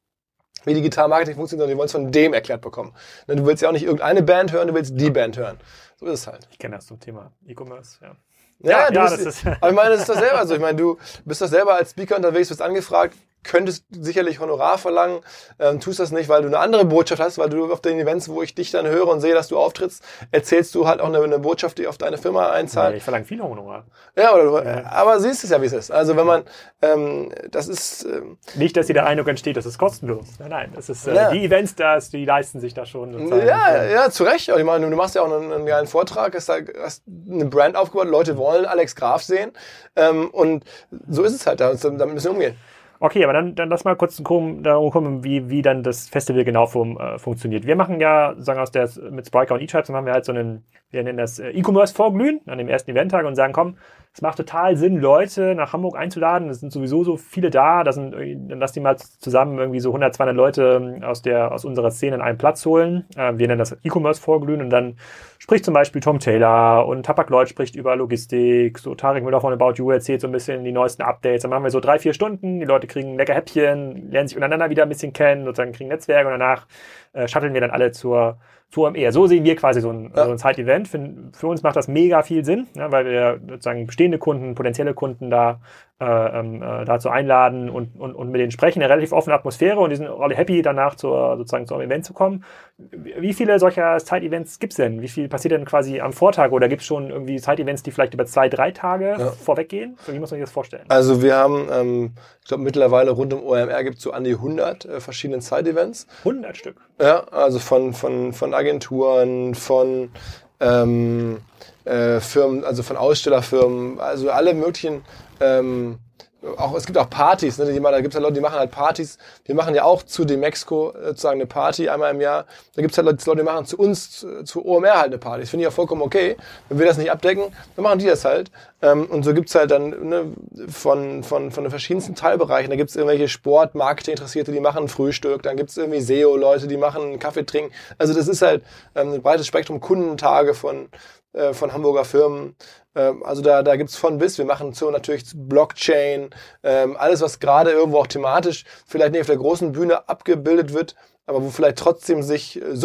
wie Digital Marketing funktioniert, sondern die wollen es von dem erklärt bekommen. Ne? Du willst ja auch nicht irgendeine Band hören, du willst die Band hören. So ist es halt. Ich kenne das zum Thema E-Commerce, ja. Ja, ja, ja bist, (laughs) aber ich meine, das ist doch selber so. Ich meine, du bist doch selber als Speaker unterwegs, wirst angefragt, könntest sicherlich Honorar verlangen, ähm, tust das nicht, weil du eine andere Botschaft hast, weil du auf den Events, wo ich dich dann höre und sehe, dass du auftrittst, erzählst du halt auch eine, eine Botschaft, die auf deine Firma einzahlt. Nee, ich verlange viel Honorar. Ja, oder, ja. aber siehst es ja, wie es ist. Also wenn man, ähm, das ist... Ähm, nicht, dass dir der Eindruck entsteht, das ist kostenlos. Nein, nein, das ist, äh, ja. die Events, das, die leisten sich da schon. Sozusagen. Ja, ja, zu Recht. Ich meine, du machst ja auch einen, einen geilen Vortrag, hast, da, hast eine Brand aufgebaut, Leute wollen Alex Graf sehen ähm, und so ist es halt, damit müssen wir umgehen. Okay, aber dann, dann lass mal kurz darum kommen, wie, wie dann das Festival genau fun äh, funktioniert. Wir machen ja, sagen aus der, mit Spriker und E-Tribes machen wir halt so einen, wir nennen das äh, E-Commerce-Vorglühen an dem ersten Eventtag und sagen, komm, es macht total Sinn, Leute nach Hamburg einzuladen. Es sind sowieso so viele da. Das sind, dann lass die mal zusammen irgendwie so 100, 200 Leute ähm, aus der, aus unserer Szene in einen Platz holen. Äh, wir nennen das E-Commerce vorglühen und dann spricht zum Beispiel Tom Taylor und Tapak Lloyd spricht über Logistik. So Tarek Müller von About You erzählt so ein bisschen die neuesten Updates. Dann machen wir so drei, vier Stunden. Die Leute kriegen lecker Häppchen, lernen sich untereinander wieder ein bisschen kennen, sozusagen kriegen Netzwerke und danach äh, shutteln wir dann alle zur, zur OMR. So sehen wir quasi so ein, ja. so ein Side-Event. Für, für, uns macht das mega viel Sinn, ja, weil wir sozusagen bestehende Kunden, potenzielle Kunden da äh, ähm, äh, dazu einladen und, und, und mit denen sprechen. Eine relativ offene Atmosphäre und die sind alle happy, danach zur, sozusagen zum Event zu kommen. Wie viele solcher Side-Events gibt's denn? Wie viel passiert denn quasi am Vortag? Oder gibt's schon irgendwie Side-Events, die vielleicht über zwei, drei Tage ja. vorweggehen? Wie muss man sich das vorstellen? Also wir haben, ähm, ich glaube mittlerweile rund um OMR gibt's so an die 100 äh, verschiedene Side-Events. 100 Stück? Ja, also von, von, von Agenturen, von ähm, äh, Firmen, also von Ausstellerfirmen, also alle möglichen ähm, auch, es gibt auch Partys, ne, da gibt es halt Leute, die machen halt Partys. Wir machen ja auch zu dem Mexiko äh, sozusagen eine Party einmal im Jahr. Da gibt es halt Leute, die machen zu uns, zu, zu OMR halt eine Party. Das finde ich ja vollkommen okay. Wenn wir das nicht abdecken, dann machen die das halt. Ähm, und so gibt's halt dann ne, von, von, von den verschiedensten Teilbereichen. Da gibt's irgendwelche Sport, Marketing-Interessierte, die machen Frühstück. Dann gibt's irgendwie SEO-Leute, die machen Kaffee trinken. Also das ist halt ähm, ein breites Spektrum Kundentage von, äh, von Hamburger Firmen. Ähm, also da, da gibt's von bis. Wir machen so natürlich Blockchain, ähm, alles, was gerade irgendwo auch thematisch vielleicht nicht auf der großen Bühne abgebildet wird, aber wo vielleicht trotzdem sich äh,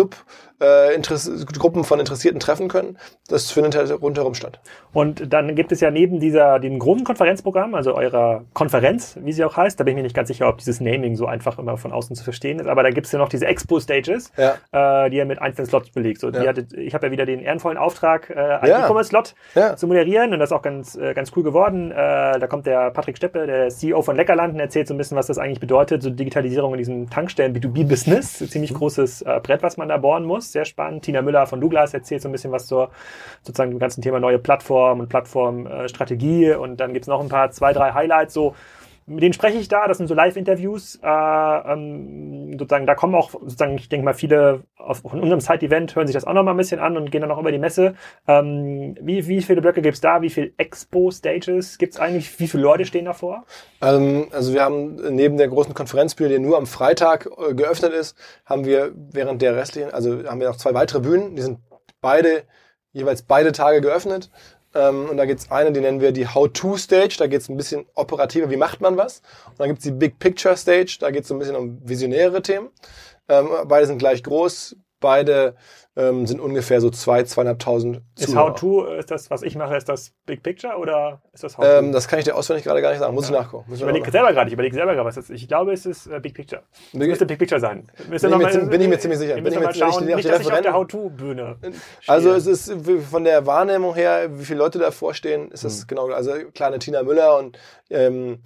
äh, Interess Gruppen von Interessierten treffen können. Das findet halt rundherum statt. Und dann gibt es ja neben dieser, dem großen Konferenzprogramm, also eurer Konferenz, wie sie auch heißt, da bin ich mir nicht ganz sicher, ob dieses Naming so einfach immer von außen zu verstehen ist, aber da gibt es ja noch diese Expo-Stages, ja. äh, die ihr mit einzelnen Slots belegt. So, ja. hattet, ich habe ja wieder den ehrenvollen Auftrag, äh, einen ja. E-Commerce-Slot zu moderieren und das ist auch ganz, äh, ganz cool geworden. Äh, da kommt der Patrick Steppe, der CEO von Leckerland, und erzählt so ein bisschen, was das eigentlich bedeutet, so Digitalisierung in diesem Tankstellen B2B-Business. Ziemlich mhm. großes äh, Brett, was man da bohren muss. Sehr spannend. Tina Müller von Douglas erzählt so ein bisschen was zur sozusagen dem ganzen Thema neue Plattform und Plattformstrategie. Äh, und dann gibt's noch ein paar, zwei, drei Highlights, so mit denen spreche ich da, das sind so Live-Interviews. Äh, ähm, sozusagen, da kommen auch, sozusagen, ich denke mal, viele auf, von unserem Side-Event hören sich das auch noch mal ein bisschen an und gehen dann auch über die Messe. Ähm, wie, wie viele Blöcke gibt's da? Wie viele Expo-Stages gibt's eigentlich? Wie viele Leute stehen davor? Ähm, also wir haben neben der großen Konferenzbühne, die nur am Freitag äh, geöffnet ist, haben wir während der restlichen, also haben wir noch zwei weitere Bühnen, die sind beide, jeweils beide Tage geöffnet. Ähm, und da gibt es eine, die nennen wir die How-To-Stage. Da geht es ein bisschen operativer, wie macht man was. Und dann gibt es die Big Picture Stage. Da geht es so ein bisschen um visionäre Themen. Ähm, beide sind gleich groß. Beide ähm, sind ungefähr so zwei, zweieinhalbtausend Ist How-To, ist das, was ich mache, ist das Big Picture oder ist das How-To? Ähm, das kann ich dir auswendig gerade gar nicht sagen. Muss ja. ich nachgucken. ich überlege selber gerade, ich überlege selber gerade, was das ist. Ich glaube, es ist äh, Big Picture. Es müsste Big Picture sein. Bin ich, mir, mal, bin ich mir ziemlich sicher. Bin ich mir schauen, nicht, nicht, dass ich auf der How-To-Bühne Also es ist von der Wahrnehmung her, wie viele Leute davor stehen, ist das hm. genau, also kleine Tina Müller und ähm,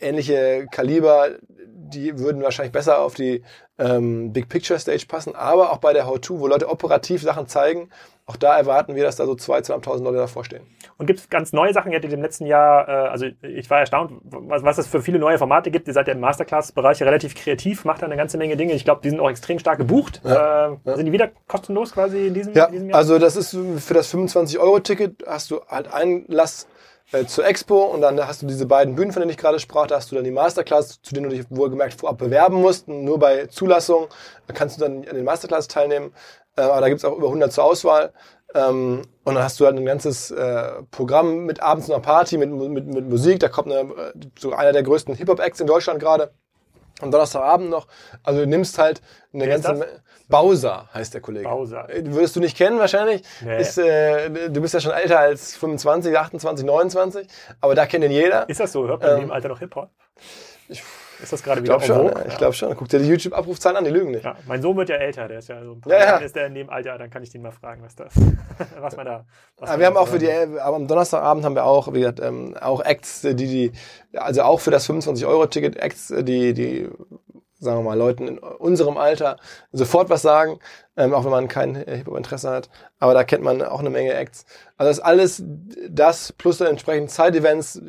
ähnliche Kaliber, die würden wahrscheinlich besser auf die ähm, Big Picture Stage passen, aber auch bei der How-To, wo Leute operativ Sachen zeigen, auch da erwarten wir, dass da so 2.000, 2.500 Leute davor stehen. Und gibt es ganz neue Sachen, ihr hattet im letzten Jahr, äh, also ich war erstaunt, was, was es für viele neue Formate gibt. Ihr seid ja im Masterclass-Bereich relativ kreativ, macht da eine ganze Menge Dinge. Ich glaube, die sind auch extrem stark gebucht. Ja, äh, ja. Sind die wieder kostenlos quasi in diesem, ja, in diesem Jahr? Also das ist für das 25-Euro-Ticket hast du halt Einlass äh, zur Expo und dann hast du diese beiden Bühnen, von denen ich gerade sprach, da hast du dann die Masterclass, zu denen du dich wohlgemerkt vorab bewerben musst. Nur bei Zulassung kannst du dann an den Masterclass teilnehmen. Äh, aber da gibt's auch über 100 zur Auswahl. Ähm, und dann hast du halt ein ganzes äh, Programm mit abends einer Party, mit, mit, mit Musik. Da kommt eine, so einer der größten Hip-Hop-Acts in Deutschland gerade. Am Donnerstagabend noch. Also du nimmst halt eine Wer ganze Bowser heißt der Kollege. Bowser. Äh, würdest du nicht kennen wahrscheinlich. Nee. Ist, äh, du bist ja schon älter als 25, 28, 29, aber da kennt ihn jeder. Ist das so? Hört man ähm, in dem Alter noch Hip-Hop? Ist das gerade wieder schon, ja, Ich glaube schon. Guck dir die YouTube-Abrufzahlen an, die lügen nicht. Ja, mein Sohn wird ja älter, der ist ja so ein paar ja, ja. ist der in dem Alter, dann kann ich den mal fragen, was das, (laughs) was man da. Was aber wir haben auch für die, aber am Donnerstagabend haben wir auch, wie gesagt, ähm, auch Acts, die, die, also auch für das 25-Euro-Ticket Acts, die, die sagen wir mal, Leuten in unserem Alter sofort was sagen, ähm, auch wenn man kein Hip-Hop-Interesse hat. Aber da kennt man auch eine Menge Acts. Also das ist alles das plus dann entsprechend Side-Events.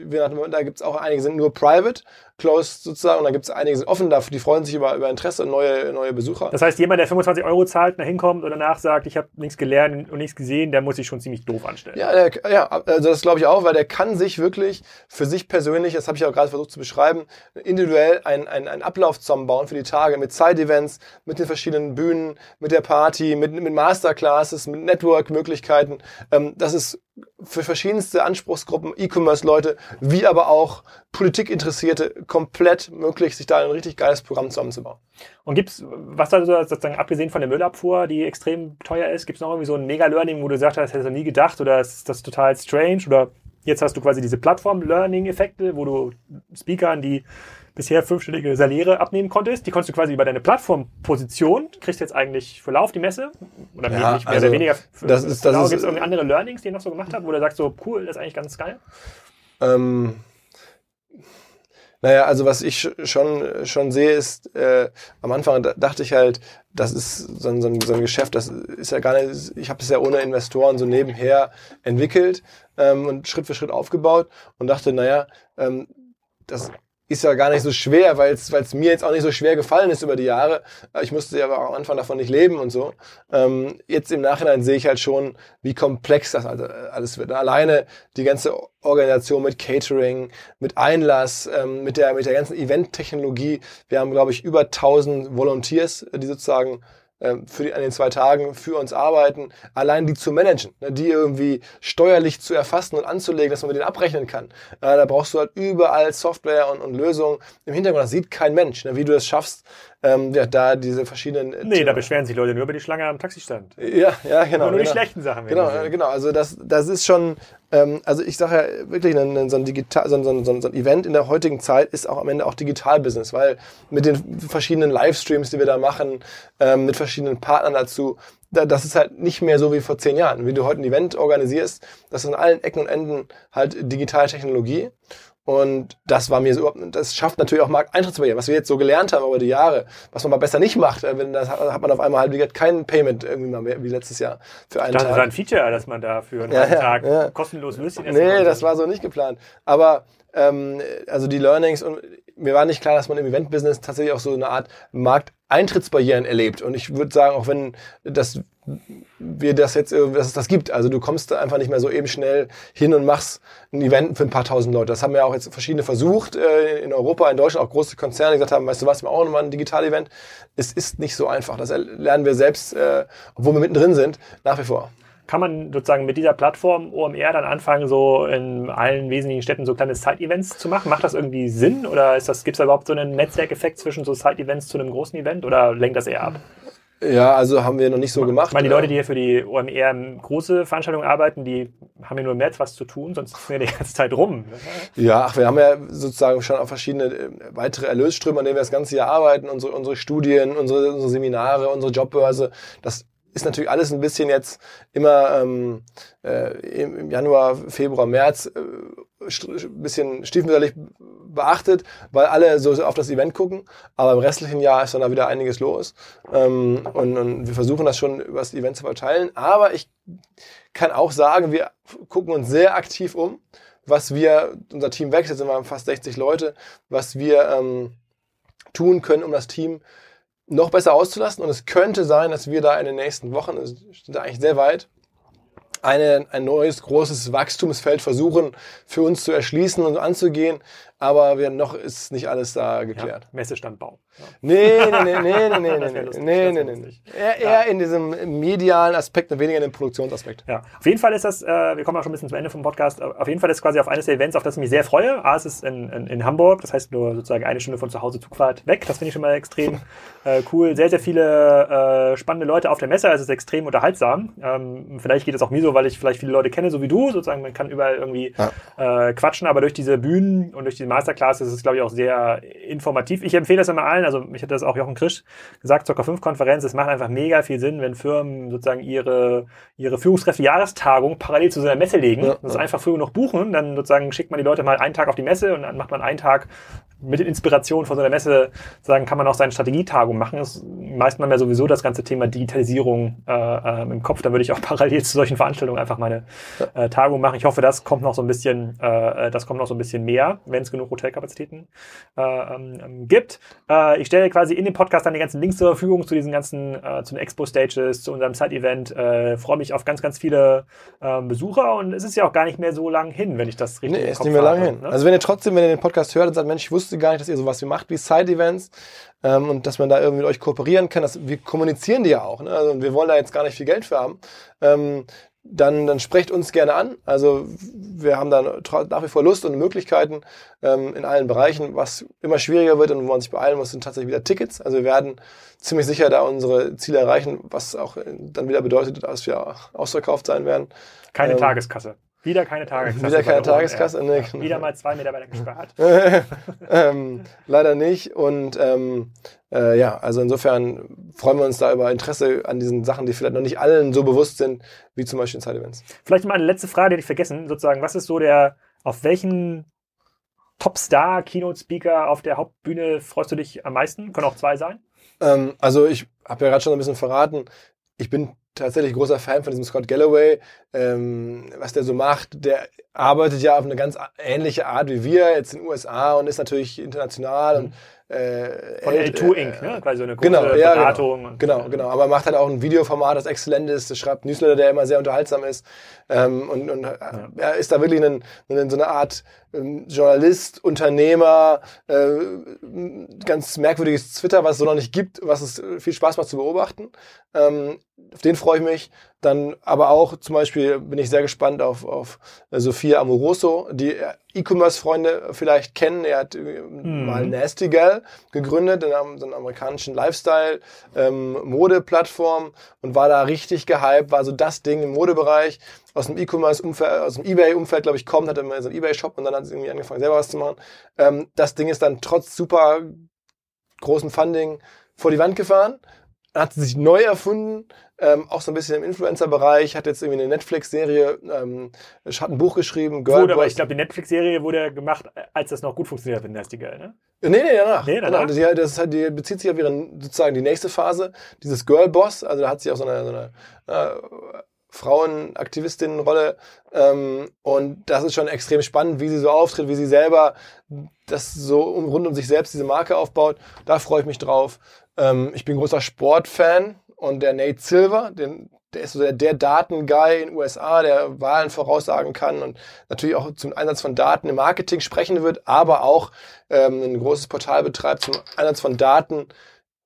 Da gibt's auch einige sind nur private, closed sozusagen. Und da gibt's einige sind offen dafür, die freuen sich über, über Interesse und neue, neue Besucher. Das heißt, jemand, der 25 Euro zahlt, da hinkommt und danach sagt, ich habe nichts gelernt und nichts gesehen, der muss sich schon ziemlich doof anstellen. Ja, der, ja also das glaube ich auch, weil der kann sich wirklich für sich persönlich, das habe ich auch gerade versucht zu beschreiben, individuell einen ein Ablauf zusammenbauen für die Tage mit Side-Events, mit den verschiedenen Bühnen, mit der Party, mit, mit Masterclasses, mit Network-Möglichkeiten. Ähm, das ist für verschiedenste Anspruchsgruppen, E-Commerce-Leute, wie aber auch Politikinteressierte komplett möglich, sich da ein richtig geiles Programm zusammenzubauen. Und gibt's, was da sozusagen abgesehen von der Müllabfuhr, die extrem teuer ist, gibt's noch irgendwie so ein Mega-Learning, wo du sagst, das hättest du nie gedacht oder ist das total strange oder jetzt hast du quasi diese Plattform-Learning-Effekte, wo du Speakern, die bisher fünfstellige Saliere abnehmen konntest. Die konntest du quasi über deine Plattformposition, kriegst jetzt eigentlich für Lauf die Messe. Oder ja, nicht mehr also, oder weniger für, das ist, das Gibt es irgendwie andere Learnings, die ihr noch so gemacht habt, wo du sagst so, cool, das ist eigentlich ganz geil? Ähm, naja, also was ich schon, schon sehe, ist, äh, am Anfang dachte ich halt, das ist so ein, so ein, so ein Geschäft, das ist ja gar nicht, ich habe es ja ohne Investoren so nebenher entwickelt ähm, und Schritt für Schritt aufgebaut und dachte, naja, ähm, das ist ja gar nicht so schwer, weil es mir jetzt auch nicht so schwer gefallen ist über die Jahre. Ich musste ja aber am Anfang davon nicht leben und so. Ähm, jetzt im Nachhinein sehe ich halt schon, wie komplex das also alles wird. Alleine die ganze Organisation mit Catering, mit Einlass, ähm, mit der mit der ganzen Event-Technologie. Wir haben, glaube ich, über 1000 Volunteers, die sozusagen für die, an den zwei Tagen für uns arbeiten, allein die zu managen, ne, die irgendwie steuerlich zu erfassen und anzulegen, dass man mit denen abrechnen kann. Äh, da brauchst du halt überall Software und, und Lösungen im Hintergrund. Das sieht kein Mensch, ne, wie du das schaffst, ähm, ja, da diese verschiedenen. Äh, nee, da beschweren sich Leute nur über die Schlange am Taxistand. Ja, ja, genau. nur genau. die schlechten Sachen. Genau, genau. Also das, das ist schon, ähm, also ich sage ja wirklich, ein, so, ein Digital, so, ein, so, ein, so ein Event in der heutigen Zeit ist auch am Ende auch Digital-Business, weil mit den verschiedenen Livestreams, die wir da machen, ähm, mit verschiedenen Partnern dazu, das ist halt nicht mehr so wie vor zehn Jahren. Wie du heute ein Event organisierst, das ist an allen Ecken und Enden halt digitale Technologie. Und das war mir so, das schafft natürlich auch Markteintrittsbarrieren, was wir jetzt so gelernt haben über die Jahre, was man mal besser nicht macht. Äh, wenn das hat man auf einmal halt wie kein Payment irgendwie mal mehr, wie letztes Jahr für einen das Tag. Das ist ein Feature, dass man da für einen ja, Tag ja. kostenlos essen Nee, das war so nicht geplant. Aber ähm, also die Learnings und mir war nicht klar, dass man im Event-Business tatsächlich auch so eine Art Markteintrittsbarrieren erlebt. Und ich würde sagen, auch wenn das wir das jetzt, dass es das gibt. Also du kommst einfach nicht mehr so eben schnell hin und machst ein Event für ein paar tausend Leute. Das haben ja auch jetzt verschiedene versucht äh, in Europa, in Deutschland, auch große Konzerne, die gesagt haben, weißt du was, wir auch nochmal ein Digital-Event. Es ist nicht so einfach. Das lernen wir selbst, äh, obwohl wir mittendrin sind, nach wie vor kann man sozusagen mit dieser Plattform OMR dann anfangen, so in allen wesentlichen Städten so kleine Side-Events zu machen? Macht das irgendwie Sinn oder ist das, gibt es da überhaupt so einen Netzwerkeffekt zwischen so Side-Events zu einem großen Event oder lenkt das eher ab? Ja, also haben wir noch nicht so gemacht. Ich meine, die Leute, die hier für die OMR große Veranstaltungen arbeiten, die haben ja nur im Netz was zu tun, sonst sind wir die ganze Zeit rum. Ja, ach, wir haben ja sozusagen schon auch verschiedene äh, weitere Erlösströme, an denen wir das ganze Jahr arbeiten, unsere, unsere Studien, unsere, unsere Seminare, unsere Jobbörse. Das ist natürlich alles ein bisschen jetzt immer ähm, äh, im Januar, Februar, März äh, ein bisschen stiefmütterlich beachtet, weil alle so auf das Event gucken. Aber im restlichen Jahr ist dann da wieder einiges los. Ähm, und, und wir versuchen das schon über das Event zu verteilen. Aber ich kann auch sagen, wir gucken uns sehr aktiv um, was wir, unser Team wächst, jetzt sind wir fast 60 Leute, was wir ähm, tun können, um das Team noch besser auszulassen. Und es könnte sein, dass wir da in den nächsten Wochen, es sind da eigentlich sehr weit, eine, ein neues großes Wachstumsfeld versuchen für uns zu erschließen und anzugehen, aber wir, noch ist nicht alles da geklärt. Ja, Messestandbau. Ja. Nee, nee, nee, nee, nee, nee, (laughs) nee, lustig, nee, nee, nee, nee. Eher, eher ja. in diesem medialen Aspekt und weniger in dem Produktionsaspekt. Ja, auf jeden Fall ist das, äh, wir kommen auch schon ein bisschen zum Ende vom Podcast, auf jeden Fall ist quasi auf eines der Events, auf das ich mich sehr freue. A, es ist in, in, in Hamburg, das heißt nur sozusagen eine Stunde von zu Hause Zugfahrt weg, das finde ich schon mal extrem (laughs) äh, cool. Sehr, sehr viele äh, spannende Leute auf der Messe, also es ist extrem unterhaltsam. Ähm, vielleicht geht es auch mir so, weil ich vielleicht viele Leute kenne, so wie du, sozusagen, man kann überall irgendwie ja. äh, quatschen, aber durch diese Bühnen und durch die Masterclass ist es, glaube ich, auch sehr informativ. Ich empfehle das immer allen, also ich hatte das auch Jochen Krisch gesagt, zur K5-Konferenz, es macht einfach mega viel Sinn, wenn Firmen sozusagen ihre, ihre Führungskräfte-Jahrestagung parallel zu so einer Messe legen. Ja, das ist einfach früh noch buchen, dann sozusagen schickt man die Leute mal einen Tag auf die Messe und dann macht man einen Tag mit den Inspirationen von so einer Messe sagen, kann man auch seine Strategietagung machen. Das meist haben ja sowieso das ganze Thema Digitalisierung äh, äh, im Kopf. Dann würde ich auch (laughs) parallel zu solchen Veranstaltungen einfach meine äh, Tagung machen. Ich hoffe, das kommt noch so ein bisschen, äh, das kommt noch so ein bisschen mehr, wenn es genug Hotelkapazitäten äh, ähm, gibt. Äh, ich stelle quasi in dem Podcast dann die ganzen Links zur Verfügung zu diesen ganzen, äh, zu den Expo-Stages, zu unserem Side-Event. Äh, freue mich auf ganz, ganz viele äh, Besucher und es ist ja auch gar nicht mehr so lang hin, wenn ich das richtig Nee, ist nicht mehr lang hin. Ne? Also wenn ihr trotzdem, wenn ihr den Podcast hört und sagt, Mensch, ich wusste gar nicht, dass ihr sowas wie macht wie Side-Events ähm, und dass man da irgendwie mit euch kooperieren kann. Das, wir kommunizieren die ja auch. Ne? Also wir wollen da jetzt gar nicht viel Geld für haben. Ähm, dann, dann sprecht uns gerne an. Also wir haben da nach wie vor Lust und Möglichkeiten ähm, in allen Bereichen. Was immer schwieriger wird und wo man sich beeilen muss, sind tatsächlich wieder Tickets. Also wir werden ziemlich sicher da unsere Ziele erreichen, was auch dann wieder bedeutet, dass wir ausverkauft sein werden. Keine ähm, Tageskasse. Wieder keine Tageskasse. Wieder keine Tageskasse. Nee, genau. Wieder mal zwei Mitarbeiter gespart. (laughs) ähm, leider nicht. Und ähm, äh, ja, also insofern freuen wir uns da über Interesse an diesen Sachen, die vielleicht noch nicht allen so bewusst sind, wie zum Beispiel Side-Events. Vielleicht mal eine letzte Frage, die ich vergessen. Sozusagen, was ist so der, auf welchen Topstar, Keynote-Speaker auf der Hauptbühne freust du dich am meisten? Können auch zwei sein? Ähm, also ich habe ja gerade schon ein bisschen verraten, ich bin tatsächlich großer Fan von diesem Scott Galloway, ähm, was der so macht. Der arbeitet ja auf eine ganz ähnliche Art wie wir jetzt in den USA und ist natürlich international mhm. und äh, Von hält, L2 äh, Inc., ne? Quasi so eine große Genau, ja, Beratung. genau. und- genau, genau. Aber macht halt auch ein Videoformat, das exzellent ist. Das schreibt Newsletter, der immer sehr unterhaltsam ist. Ähm, und und äh, er ist da wirklich ein, ein, so eine Art ähm, Journalist, Unternehmer, äh, ganz merkwürdiges Twitter, was es so noch nicht gibt, was es äh, viel Spaß macht zu beobachten. Ähm, auf den freue ich mich. Dann aber auch zum Beispiel bin ich sehr gespannt auf, auf äh, Sophia Amoroso, die äh, E-Commerce-Freunde vielleicht kennen. Er hat äh, mal Nasty Gal gegründet, in einem, so einer amerikanischen Lifestyle-Mode-Plattform und war da richtig gehypt, war so das Ding im Modebereich aus dem E-Commerce-Umfeld, aus dem Ebay-Umfeld, glaube ich, kommt, hatte immer so einen Ebay-Shop und dann hat sie irgendwie angefangen, selber was zu machen. Ähm, das Ding ist dann trotz super großen Funding vor die Wand gefahren, hat sich neu erfunden, ähm, auch so ein bisschen im Influencer-Bereich, hat jetzt irgendwie eine Netflix-Serie, ähm, hat ein Buch geschrieben, Wurde, aber Boss. ich glaube, die Netflix-Serie wurde ja gemacht, als das noch gut funktioniert hat mit Nasty Girl, ne? Nee, nee, danach. Nee, danach? Genau, die, das halt, die bezieht sich auf ihre, sozusagen die nächste Phase, dieses Girl-Boss, also da hat sie auch so eine, so eine äh, Frauenaktivistinnenrolle ähm, und das ist schon extrem spannend, wie sie so auftritt, wie sie selber das so um, rund um sich selbst diese Marke aufbaut. Da freue ich mich drauf. Ähm, ich bin großer Sportfan und der Nate Silver, den, der ist so der, der Datenguy in den USA, der Wahlen voraussagen kann und natürlich auch zum Einsatz von Daten im Marketing sprechen wird, aber auch ähm, ein großes Portal betreibt zum Einsatz von Daten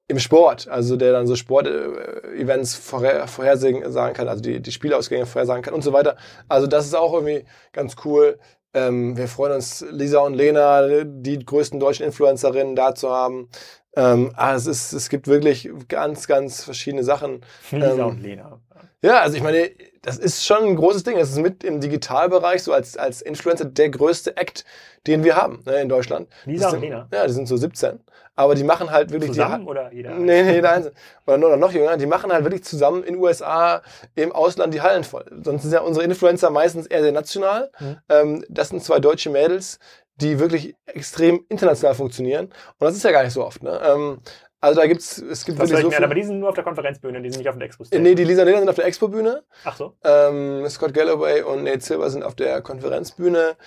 im Sport, also der dann so Sport-Events vorher, vorhersagen kann, also die, die Spielausgänge vorhersagen kann und so weiter. Also das ist auch irgendwie ganz cool. Ähm, wir freuen uns, Lisa und Lena, die größten deutschen Influencerinnen da zu haben. Ähm, ah, es, ist, es gibt wirklich ganz, ganz verschiedene Sachen. Lisa Ähm, und Lena. Ja, also ich meine, das ist schon ein großes Ding. Das ist mit im Digitalbereich so als, als Influencer der größte Act, den wir haben ne, in Deutschland. Lisa Das und sind, Lena? Ja, die sind so 17. Aber die machen halt wirklich Zusammen die, oder jeder? Nee, nee, jeder einzeln. Oder noch, noch jünger. Die machen halt wirklich zusammen in USA, im Ausland die Hallen voll. Sonst sind ja unsere Influencer meistens eher sehr national. Mhm. Ähm, das sind zwei deutsche Mädels, die wirklich extrem international funktionieren. Und das ist ja gar nicht so oft. Ne? Ähm, also da gibt's, es gibt Das wirklich so aber die sind nur auf der Konferenzbühne, die sind nicht auf dem Expo. Nee, die Lisa Lena sind auf der Expo-Bühne. Ach so. Ähm, Scott Galloway und Nate Silver sind auf der Konferenzbühne.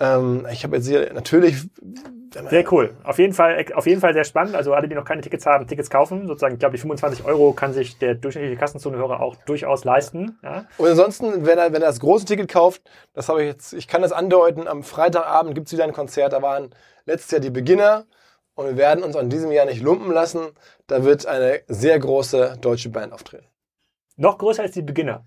Ähm, ich habe jetzt hier natürlich. Sehr cool. Auf jeden Fall, auf jeden Fall sehr spannend. Also alle, die noch keine Tickets haben, Tickets kaufen. Sozusagen, ich glaube, die 25 Euro kann sich der durchschnittliche Kassenzonenhörer auch durchaus leisten. Ja? Und ansonsten, wenn er, wenn er das große Ticket kauft, das habe ich jetzt, ich kann das andeuten, am Freitagabend gibt's wieder ein Konzert. Da waren letztes Jahr die Beginner und wir werden uns an diesem Jahr nicht lumpen lassen. Da wird eine sehr große deutsche Band auftreten. Noch größer als die Beginner.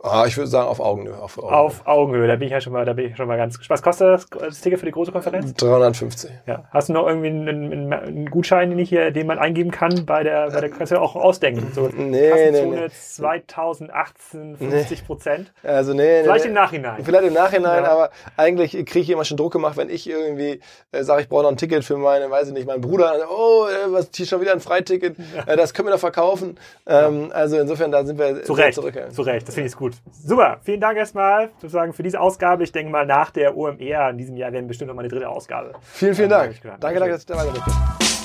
Ah, ich würde sagen auf Augenhöhe. Auf, Augenhöhe. Auf Augenhöhe. Da bin ich ja schon mal, da bin ich schon mal ganz gespannt. Was kostet das, das Ticket für die große Konferenz? 350. Ja. Hast du noch irgendwie einen, einen, einen Gutschein, den ich hier, den man eingeben kann bei der, bei der kannst du ja auch ausdenken. So, Nee, Kassenzone nee, nee. 2018, 50 Prozent. Also nee, nee, Vielleicht nee. im Nachhinein. Vielleicht im Nachhinein, Ja. aber eigentlich kriege ich immer schon Druck gemacht, wenn ich irgendwie äh, sage, ich brauche noch ein Ticket für meine, weiß ich nicht, meinen Bruder. Dann, oh, äh, was hier schon wieder ein Freiticket, äh, das können wir doch verkaufen. Ähm, also insofern, da sind wir Zu Recht, zurückhaltend. zu Recht, das finde ich gut. Super, vielen Dank erstmal sozusagen für diese Ausgabe. Ich denke mal, nach der OMR in diesem Jahr werden bestimmt noch mal eine dritte Ausgabe. Vielen, vielen Ja, Dank. Danke, danke, dass ich dabei durfte.